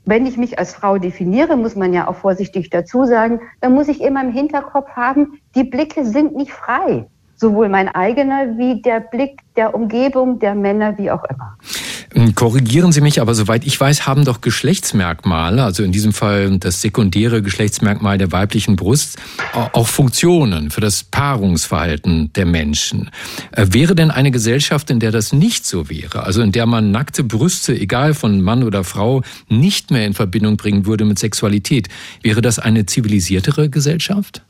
wenn ich mich als Frau definiere, muss man ja auch vorsichtig dazu sagen, dann muss ich immer im Hinterkopf haben, die Blicke sind nicht frei. Sowohl mein eigener wie der Blick der Umgebung, der Männer, wie auch immer. Ähm, korrigieren Sie mich, aber soweit ich weiß, haben doch Geschlechtsmerkmale, also in diesem Fall das sekundäre Geschlechtsmerkmal der weiblichen Brust, auch Funktionen für das Paarungsverhalten der Menschen. Äh, wäre denn eine Gesellschaft, in der das nicht so wäre, also in der man nackte Brüste, egal von Mann oder Frau, nicht mehr in Verbindung bringen würde mit Sexualität, wäre das eine zivilisiertere Gesellschaft?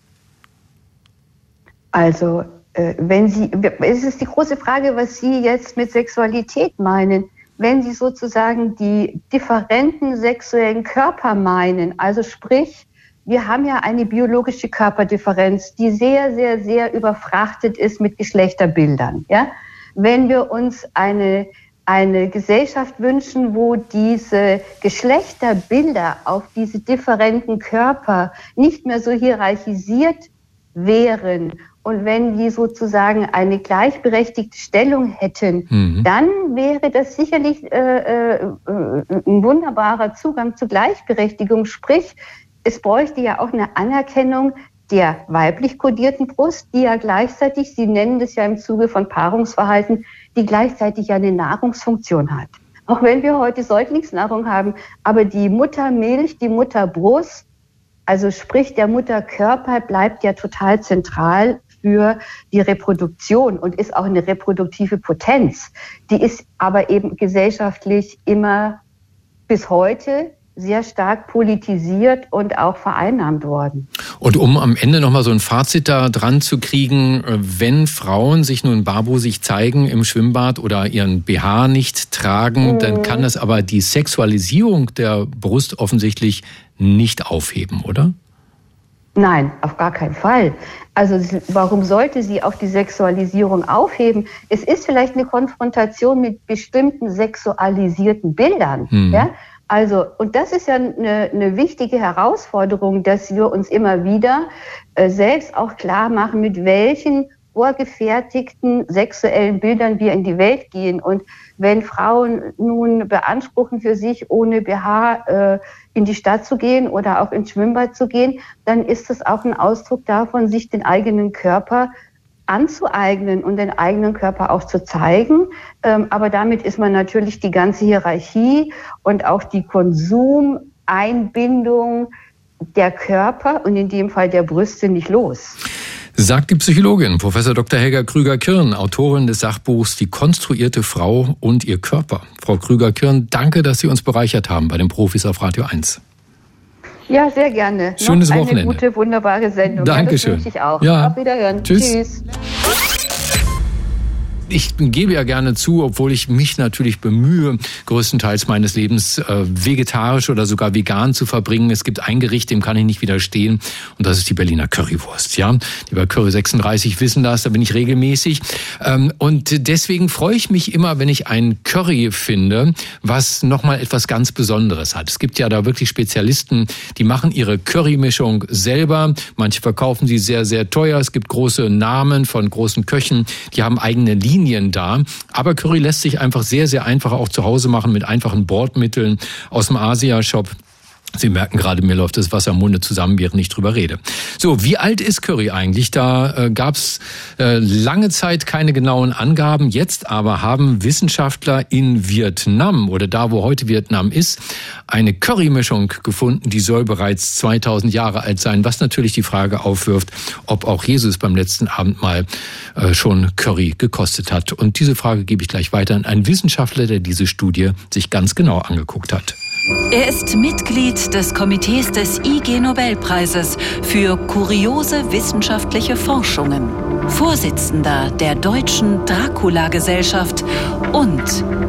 Also äh, wenn Sie, es ist die große Frage, was Sie jetzt mit Sexualität meinen wenn sie sozusagen die differenten sexuellen Körper meinen, also sprich wir haben ja eine biologische Körperdifferenz, die sehr, sehr, sehr überfrachtet ist mit Geschlechterbildern. Ja? Wenn wir uns eine, eine Gesellschaft wünschen, wo diese Geschlechterbilder auf diese differenten Körper nicht mehr so hierarchisiert wären und wenn die sozusagen eine gleichberechtigte Stellung hätten, mhm. dann wäre das sicherlich äh, äh, ein wunderbarer Zugang zur Gleichberechtigung. Sprich, es bräuchte ja auch eine Anerkennung der weiblich kodierten Brust, die ja gleichzeitig, Sie nennen das ja im Zuge von Paarungsverhalten, die gleichzeitig ja eine Nahrungsfunktion hat. Auch wenn wir heute Säuglingsnahrung haben, aber die Muttermilch, die Mutterbrust, also sprich der Mutterkörper bleibt ja total zentral für die Reproduktion und ist auch eine reproduktive Potenz. Die ist aber eben gesellschaftlich immer bis heute sehr stark politisiert und auch vereinnahmt worden. Und um am Ende nochmal so ein Fazit da dran zu kriegen, äh, wenn Frauen sich nun barbusig zeigen im Schwimmbad oder ihren BH nicht tragen, mhm. dann kann das aber die Sexualisierung der Brust offensichtlich nicht aufheben, oder? Nein, auf gar keinen Fall. Also warum sollte sie auch die Sexualisierung aufheben? Es ist vielleicht eine Konfrontation mit bestimmten sexualisierten Bildern. Mhm. Ja? Also, und das ist ja eine, eine wichtige Herausforderung, dass wir uns immer wieder äh, selbst auch klar machen, mit welchen vorgefertigten sexuellen Bildern wir in die Welt gehen. Und wenn Frauen nun beanspruchen, für sich ohne BH äh, in die Stadt zu gehen oder auch ins Schwimmbad zu gehen, dann ist das auch ein Ausdruck davon, sich den eigenen Körper anzueignen und den eigenen Körper auch zu zeigen. Ähm, aber damit ist man natürlich die ganze Hierarchie und auch die Konsumeinbindung der Körper und in dem Fall der Brüste nicht los. Sagt die Psychologin Professor Dr. Helga Krüger-Kirn, Autorin des Sachbuchs Die konstruierte Frau und ihr Körper. Frau Krüger-Kirn, danke, dass Sie uns bereichert haben bei den Profis auf Radio 1. Ja, sehr gerne. Schönes Noch Wochenende. Eine gute, wunderbare Sendung. Dankeschön. Das ich auch. Ja. Auf Wiederhören. Tschüss. Tschüss ich gebe ja gerne zu, obwohl ich mich natürlich bemühe, größtenteils meines Lebens äh, vegetarisch oder sogar vegan zu verbringen. Es gibt ein Gericht, dem kann ich nicht widerstehen und das ist die Berliner Currywurst. Ja, die bei Curry 36 wissen das, da bin ich regelmäßig ähm, und deswegen freue ich mich immer, wenn ich ein Curry finde, was nochmal etwas ganz Besonderes hat. Es gibt ja da wirklich Spezialisten, die machen ihre Currymischung selber. Manche verkaufen sie sehr, sehr teuer. Es gibt große Namen von großen Köchen, die haben eigene Linien Linien da. Aber Curry lässt sich einfach sehr, sehr einfach auch zu Hause machen mit einfachen Bordmitteln aus dem Asia-Shop. Sie merken gerade, mir läuft das Wasser im Munde zusammen, während ich drüber rede. So, wie alt ist Curry eigentlich? Da äh, gab es äh, lange Zeit keine genauen Angaben. Jetzt aber haben Wissenschaftler in Vietnam oder da, wo heute Vietnam ist, eine Curry-Mischung gefunden, die soll bereits 2000 Jahre alt sein, was natürlich die Frage aufwirft, ob auch Jesus beim letzten Abend mal äh, schon Curry gekostet hat. Und diese Frage gebe ich gleich weiter an einen Wissenschaftler, der diese Studie sich ganz genau angeguckt hat. Er ist Mitglied des Komitees des IG Nobelpreises für kuriose wissenschaftliche Forschungen, Vorsitzender der Deutschen Dracula-Gesellschaft und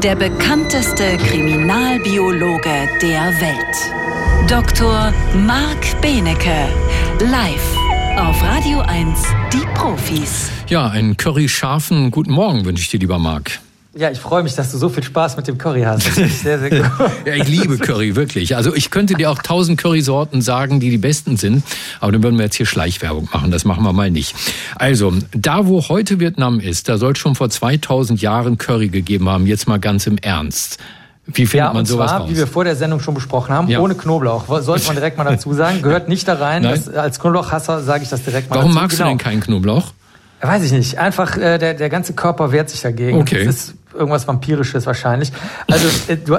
der bekannteste Kriminalbiologe der Welt. Dr. Marc Benecke, live auf Radio 1, die Profis. Ja, einen curry-scharfen guten Morgen wünsche ich dir, lieber Marc. Ja, ich freue mich, dass du so viel Spaß mit dem Curry hast. Sehr, sehr gut. ja, ich liebe Curry, wirklich. Also ich könnte dir auch tausend Currysorten sagen, die die besten sind. Aber dann würden wir jetzt hier Schleichwerbung machen. Das machen wir mal nicht. Also, da wo heute Vietnam ist, da soll es schon vor 2000 Jahren Curry gegeben haben. Jetzt mal ganz im Ernst. Wie findet ja, man sowas zwar, raus? wie wir vor der Sendung schon besprochen haben, ja. ohne Knoblauch. Sollte man direkt mal dazu sagen. Gehört nicht da rein. Das, als Knoblauchhasser sage ich das direkt mal Warum dazu. magst genau. du denn keinen Knoblauch? Weiß ich nicht. Einfach äh, der, der ganze Körper wehrt sich dagegen. Okay. Das ist irgendwas Vampirisches wahrscheinlich. Also äh, du,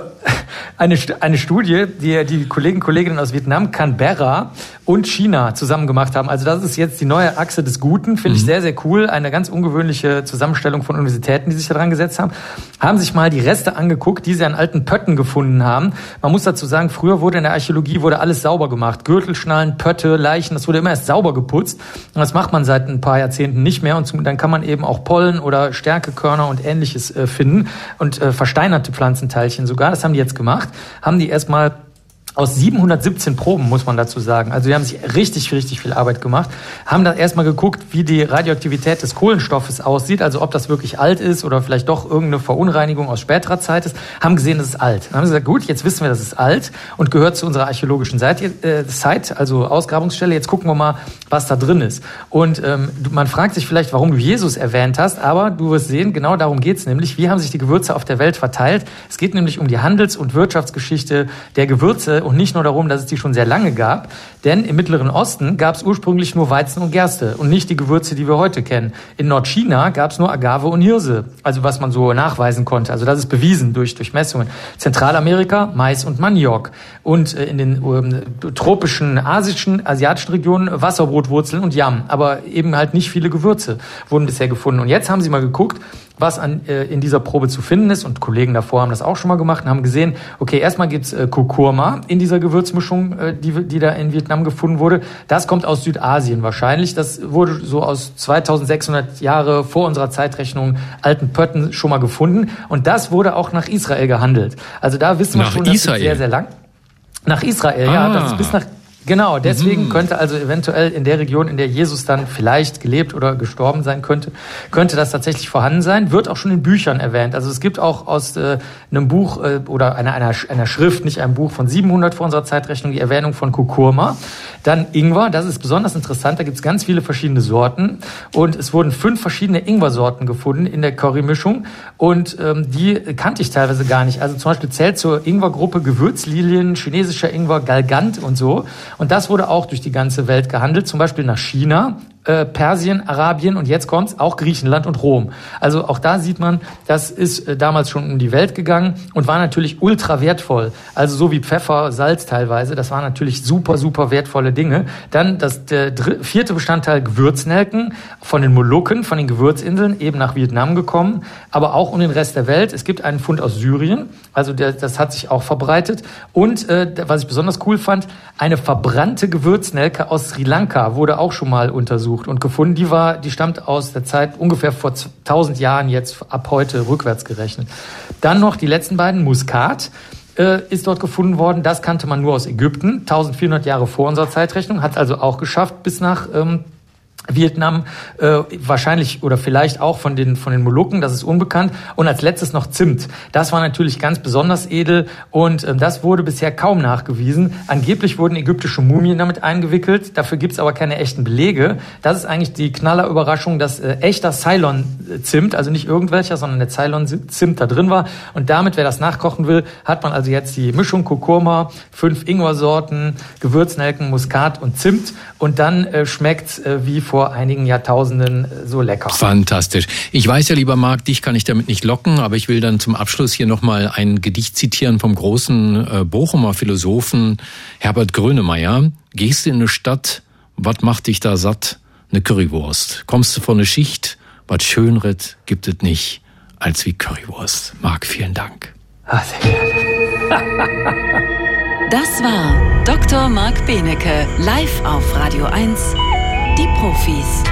eine, eine Studie, die die Kollegen und Kolleginnen aus Vietnam, Canberra und China zusammen gemacht haben. Also das ist jetzt die neue Achse des Guten, finde mhm. ich sehr, sehr cool. Eine ganz ungewöhnliche Zusammenstellung von Universitäten, die sich da dran gesetzt haben. Haben sich mal die Reste angeguckt, die sie an alten Pötten gefunden haben. Man muss dazu sagen, früher wurde in der Archäologie wurde alles sauber gemacht. Gürtelschnallen, Pötte, Leichen, das wurde immer erst sauber geputzt. Und das macht man seit ein paar Jahrzehnten nicht mehr. Und dann kann man eben auch Pollen oder Stärkekörner und ähnliches äh, finden und äh, versteinerte Pflanzenteilchen sogar. Das haben die jetzt gemacht. Haben die erstmal aus 717 Proben, muss man dazu sagen. Also die haben sich richtig, richtig viel Arbeit gemacht. Haben dann erstmal geguckt, wie die Radioaktivität des Kohlenstoffes aussieht, also ob das wirklich alt ist oder vielleicht doch irgendeine Verunreinigung aus späterer Zeit ist. Haben gesehen, das ist alt. Dann haben sie gesagt, gut, jetzt wissen wir, das ist alt und gehört zu unserer archäologischen Seite, äh, Site, also Ausgrabungsstelle. Jetzt gucken wir mal, was da drin ist. Und ähm, man fragt sich vielleicht, warum du Jesus erwähnt hast, aber du wirst sehen, genau darum geht's nämlich. Wie haben sich die Gewürze auf der Welt verteilt? Es geht nämlich um die Handels- und Wirtschaftsgeschichte der Gewürze und nicht nur darum, dass es die schon sehr lange gab. Denn im Mittleren Osten gab es ursprünglich nur Weizen und Gerste und nicht die Gewürze, die wir heute kennen. In Nordchina gab es nur Agave und Hirse, also was man so nachweisen konnte. Also das ist bewiesen durch, durch Messungen. Zentralamerika Mais und Maniok und äh, in den ähm, tropischen, asischen, asiatischen Regionen Wasserbrotwurzeln und Yam, aber eben halt nicht viele Gewürze wurden bisher gefunden. Und jetzt haben sie mal geguckt, was an, äh, in dieser Probe zu finden ist. Und Kollegen davor haben das auch schon mal gemacht und haben gesehen, okay, erstmal gibt's äh, Kurkuma in dieser Gewürzmischung, äh, die, die da in Vietnam gefunden wurde. Das kommt aus Südasien wahrscheinlich. Das wurde so aus 2600 Jahre vor unserer Zeitrechnung alten Pötten schon mal gefunden. Und das wurde auch nach Israel gehandelt. Also da wissen wir Nach schon, das ist Israel? sehr, sehr lang. Nach Israel, ja. Ah. Das ist bis nach Genau, deswegen könnte also eventuell in der Region, in der Jesus dann vielleicht gelebt oder gestorben sein könnte, könnte das tatsächlich vorhanden sein. Wird auch schon in Büchern erwähnt. Also es gibt auch aus äh, einem Buch äh, oder einer, einer, einer Schrift, nicht einem Buch von 700 vor unserer Zeitrechnung, die Erwähnung von Kurkuma. Dann Ingwer, das ist besonders interessant. Da gibt es ganz viele verschiedene Sorten und es wurden fünf verschiedene Ingwer-Sorten gefunden in der Currymischung und ähm, die kannte ich teilweise gar nicht. Also zum Beispiel zählt zur Ingwergruppe Gewürzlilien, chinesischer Ingwer, Galgant und so. Und das wurde auch durch die ganze Welt gehandelt, zum Beispiel nach China, äh, Persien, Arabien und jetzt kommt's auch Griechenland und Rom. Also auch da sieht man, das ist äh, damals schon um die Welt gegangen und war natürlich ultra wertvoll. Also so wie Pfeffer, Salz teilweise, das waren natürlich super, super wertvolle Dinge. Dann das der vierte Bestandteil Gewürznelken von den Molukken, von den Gewürzinseln, eben nach Vietnam gekommen, aber auch um den Rest der Welt. Es gibt einen Fund aus Syrien, also der, das hat sich auch verbreitet. Und äh, was ich besonders cool fand, eine verbrannte Gewürznelke aus Sri Lanka wurde auch schon mal untersucht und gefunden. Die war, die stammt aus der Zeit ungefähr vor 1000 Jahren jetzt ab heute rückwärts gerechnet. Dann noch die letzten beiden Muskat äh, ist dort gefunden worden. Das kannte man nur aus Ägypten, 1400 Jahre vor unserer Zeitrechnung, hat also auch geschafft bis nach ähm, Vietnam, äh, wahrscheinlich oder vielleicht auch von den, von den Molukken, das ist unbekannt. Und als letztes noch Zimt. Das war natürlich ganz besonders edel und ähm, das wurde bisher kaum nachgewiesen. Angeblich wurden ägyptische Mumien damit eingewickelt, dafür gibt's aber keine echten Belege. Das ist eigentlich die Knallerüberraschung, dass äh, echter Ceylon-Zimt, also nicht irgendwelcher, sondern der Ceylon-Zimt da drin war. Und damit, wer das nachkochen will, hat man also jetzt die Mischung Kurkuma, fünf Ingwersorten, Gewürznelken, Muskat und Zimt. Und dann äh, schmeckt's äh, wie vor einigen Jahrtausenden äh, so lecker. Fantastisch. Ich weiß ja, lieber Marc, dich kann ich damit nicht locken, aber ich will dann zum Abschluss hier nochmal ein Gedicht zitieren vom großen äh, Bochumer Philosophen Herbert Grönemeyer. Gehst du in eine Stadt, was macht dich da satt? Eine Currywurst. Kommst du von eine Schicht, was Schönret gibt es nicht als wie Currywurst. Marc, vielen Dank. Ah, sehr gerne. Das war Dr. Marc Benecke, live auf Radio 1. Die Profis.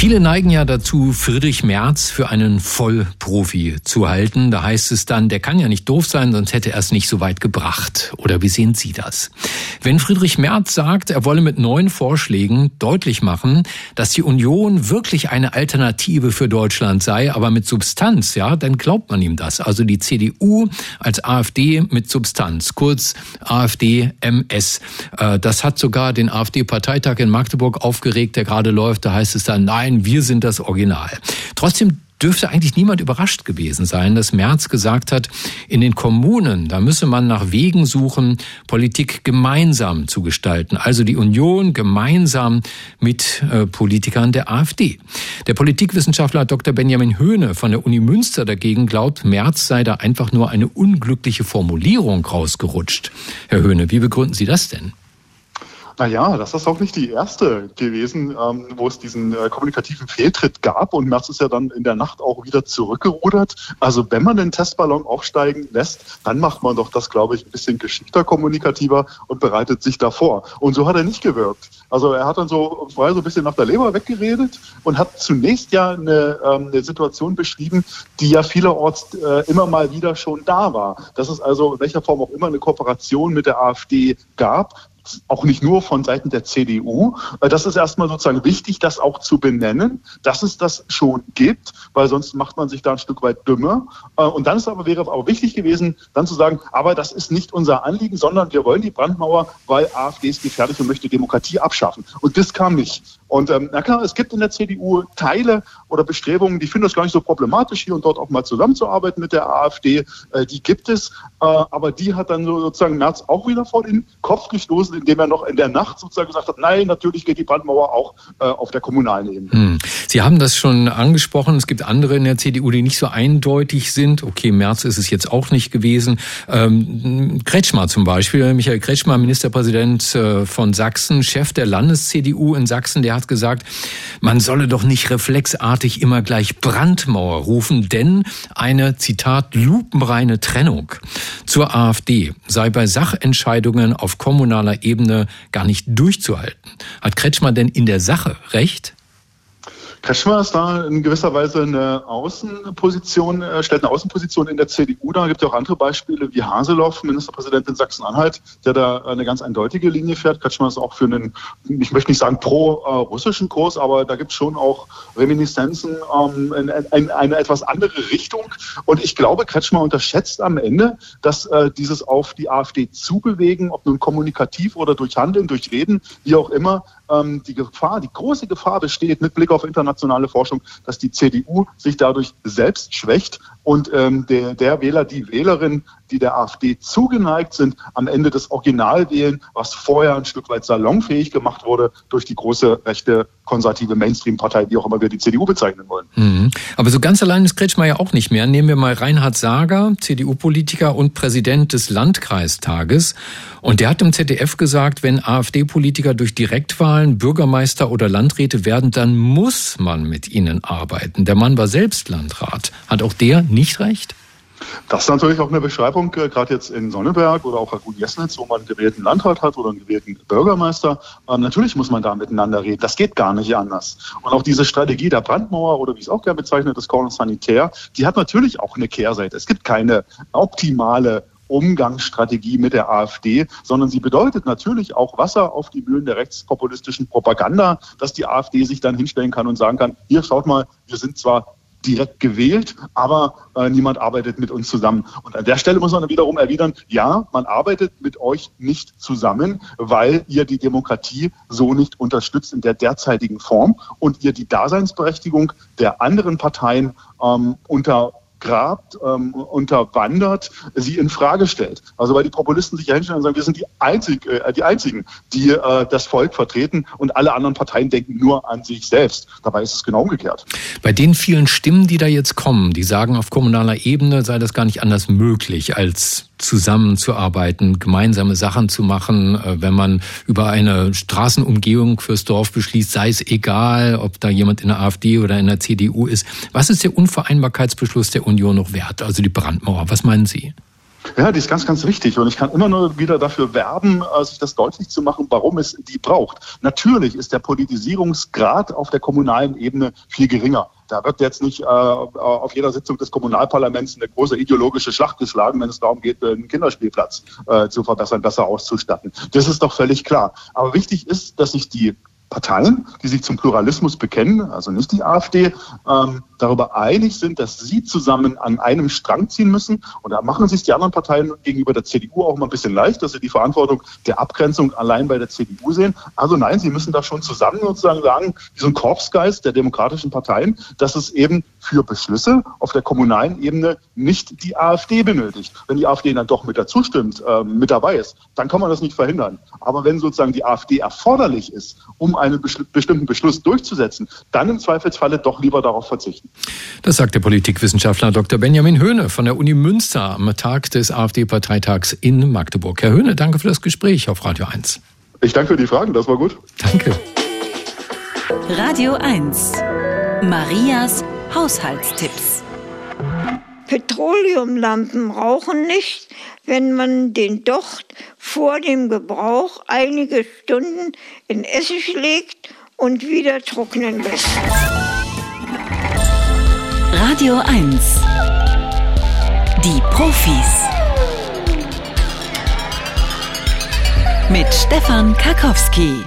Viele neigen ja dazu, Friedrich Merz für einen Vollprofi zu halten. Da heißt es dann, der kann ja nicht doof sein, sonst hätte er es nicht so weit gebracht. Oder wie sehen Sie das? Wenn Friedrich Merz sagt, er wolle mit neuen Vorschlägen deutlich machen, dass die Union wirklich eine Alternative für Deutschland sei, aber mit Substanz, ja, dann glaubt man ihm das. Also die CDU als AfD mit Substanz, kurz AfD-MS. Äh, Das hat sogar den AfD-Parteitag in Magdeburg aufgeregt, der gerade läuft. Da heißt es dann, nein, wir sind das Original. Trotzdem dürfte eigentlich niemand überrascht gewesen sein, dass Merz gesagt hat, in den Kommunen, da müsse man nach Wegen suchen, Politik gemeinsam zu gestalten. Also die Union gemeinsam mit äh, Politikern der AfD. Der Politikwissenschaftler Dr. Benjamin Höhne von der Uni Münster dagegen glaubt, Merz sei da einfach nur eine unglückliche Formulierung rausgerutscht. Herr Höhne, wie begründen Sie das denn? Naja, das ist auch nicht die erste gewesen, ähm, wo es diesen äh, kommunikativen Fehltritt gab. Und Merz ist ja dann in der Nacht auch wieder zurückgerudert. Also wenn man den Testballon aufsteigen lässt, dann macht man doch das, glaube ich, ein bisschen geschickter kommunikativer und bereitet sich davor. Und so hat er nicht gewirkt. Also er hat dann so vorher so ein bisschen nach der Leber weggeredet und hat zunächst ja eine, ähm, eine Situation beschrieben, die ja vielerorts äh, immer mal wieder schon da war. Dass es also in welcher Form auch immer eine Kooperation mit der AfD gab, auch nicht nur von Seiten der CDU. Das ist erstmal sozusagen wichtig, das auch zu benennen, dass es das schon gibt, weil sonst macht man sich da ein Stück weit dümmer. Äh, und dann ist aber, wäre aber wichtig gewesen, dann zu sagen, aber das ist nicht unser Anliegen, sondern wir wollen die Brandmauer, weil AfD ist gefährlich und möchte Demokratie abschaffen. Und das kam nicht. Und ähm, na klar, es gibt in der CDU Teile oder Bestrebungen, die finden das gar nicht so problematisch, hier und dort auch mal zusammenzuarbeiten mit der AfD. Äh, die gibt es, äh, aber die hat dann so sozusagen März auch wieder vor den Kopf gestoßen, indem er noch in der Nacht sozusagen gesagt hat, nein, natürlich geht die Brandmauer auch äh, auf der kommunalen Ebene. Hm. Sie haben das schon angesprochen. Es gibt andere in der CDU, die nicht so eindeutig sind. Okay, März ist es jetzt auch nicht gewesen. Ähm, Kretschmer zum Beispiel, Michael Kretschmer, Ministerpräsident äh, von Sachsen, Chef der Landes-CDU in Sachsen, der hat gesagt, man solle doch nicht reflexartig immer gleich Brandmauer rufen, denn eine, Zitat, lupenreine Trennung zur AfD sei bei Sachentscheidungen auf kommunaler Ebene gar nicht durchzuhalten. Hat Kretschmer denn in der Sache recht? Kretschmer ist da in gewisser Weise eine Außenposition, äh, stellt eine Außenposition in der CDU dar. Es gibt ja auch andere Beispiele wie Haseloff, Ministerpräsident in Sachsen-Anhalt, der da eine ganz eindeutige Linie fährt. Kretschmer ist auch für einen, ich möchte nicht sagen pro-russischen Kurs, aber da gibt es schon auch Reminiszenzen ähm, in, in, eine etwas andere Richtung. Und ich glaube, Kretschmer unterschätzt am Ende, dass äh, dieses auf die AfD zubewegen, ob nun kommunikativ oder durch Handeln, durch Reden, wie auch immer, ähm, die Gefahr, die große Gefahr besteht mit Blick auf internationale Forschung, dass die CDU sich dadurch selbst schwächt und ähm, der, der Wähler, die Wählerin, die der AfD zugeneigt sind, am Ende das Original wählen, was vorher ein Stück weit salonfähig gemacht wurde durch die große rechte konservative Mainstream-Partei, wie auch immer wir die CDU bezeichnen wollen. Mhm. Aber so ganz allein ist Kretschmer ja auch nicht mehr. Nehmen wir mal Reinhard Sager, CDU-Politiker und Präsident des Landkreistages. Und der hat im ZDF gesagt, wenn AfD-Politiker durch Direktwahlen Bürgermeister oder Landräte werden, dann muss man mit ihnen arbeiten. Der Mann war selbst Landrat. Hat auch der nicht recht? Das ist natürlich auch eine Beschreibung, äh, gerade jetzt in Sonneberg oder auch Gut Jesnitz, wo man einen gewählten Landrat hat oder einen gewählten Bürgermeister. Ähm, natürlich muss man da miteinander reden. Das geht gar nicht anders. Und auch diese Strategie der Brandmauer oder wie es auch gerne bezeichne, das Cordon Sanitär, die hat natürlich auch eine Kehrseite. Es gibt keine optimale Umgangsstrategie mit der AfD, sondern sie bedeutet natürlich auch Wasser auf die Mühlen der rechtspopulistischen Propaganda, dass die AfD sich dann hinstellen kann und sagen kann, hier schaut mal, wir sind zwar direkt gewählt, aber äh, niemand arbeitet mit uns zusammen. Und an der Stelle muss man wiederum erwidern, ja, man arbeitet mit euch nicht zusammen, weil ihr die Demokratie so nicht unterstützt in der derzeitigen Form und ihr die Daseinsberechtigung der anderen Parteien ähm, unter grabt, ähm, unterwandert, sie in Frage stellt. Also weil die Populisten sich ja hinstellen und sagen, wir sind die, einzig, äh, die Einzigen, die äh, das Volk vertreten und alle anderen Parteien denken nur an sich selbst. Dabei ist es genau umgekehrt. Bei den vielen Stimmen, die da jetzt kommen, die sagen, auf kommunaler Ebene sei das gar nicht anders möglich als zusammenzuarbeiten, gemeinsame Sachen zu machen. Äh, wenn man über eine Straßenumgehung fürs Dorf beschließt, sei es egal, ob da jemand in der AfD oder in der CDU ist. Was ist der Unvereinbarkeitsbeschluss der Union noch wert? Also die Brandmauer. Was meinen Sie? Ja, die ist ganz, ganz wichtig. Und ich kann immer nur wieder dafür werben, äh, sich das deutlich zu machen, warum es die braucht. Natürlich ist der Politisierungsgrad auf der kommunalen Ebene viel geringer. Da wird jetzt nicht äh, auf jeder Sitzung des Kommunalparlaments eine große ideologische Schlacht geschlagen, wenn es darum geht, einen Kinderspielplatz äh, zu verbessern, besser auszustatten. Das ist doch völlig klar. Aber wichtig ist, dass sich die Parteien, die sich zum Pluralismus bekennen, also nicht die AfD, ähm, darüber einig sind, dass sie zusammen an einem Strang ziehen müssen. Und da machen sich die anderen Parteien gegenüber der CDU auch mal ein bisschen leicht, dass sie die Verantwortung der Abgrenzung allein bei der CDU sehen. Also nein, sie müssen da schon zusammen sozusagen sagen, wie so ein Korpsgeist der demokratischen Parteien, dass es eben für Beschlüsse auf der kommunalen Ebene nicht die AfD benötigt. Wenn die AfD dann doch mit dazu stimmt, äh, mit dabei ist, dann kann man das nicht verhindern. Aber wenn sozusagen die AfD erforderlich ist, um einen bestimmten Beschluss durchzusetzen, dann im Zweifelsfalle doch lieber darauf verzichten. Das sagt der Politikwissenschaftler Dr. Benjamin Höhne von der Uni Münster am Tag des AfD-Parteitags in Magdeburg. Herr Höhne, danke für das Gespräch auf Radio 1. Ich danke für die Fragen, das war gut. Danke. Radio 1. Marias Haushaltstipps. Petroleumlampen rauchen nicht, wenn man den Docht vor dem Gebrauch einige Stunden in Essig legt und wieder trocknen lässt. Radio 1. Die Profis. Mit Stefan Karkowski.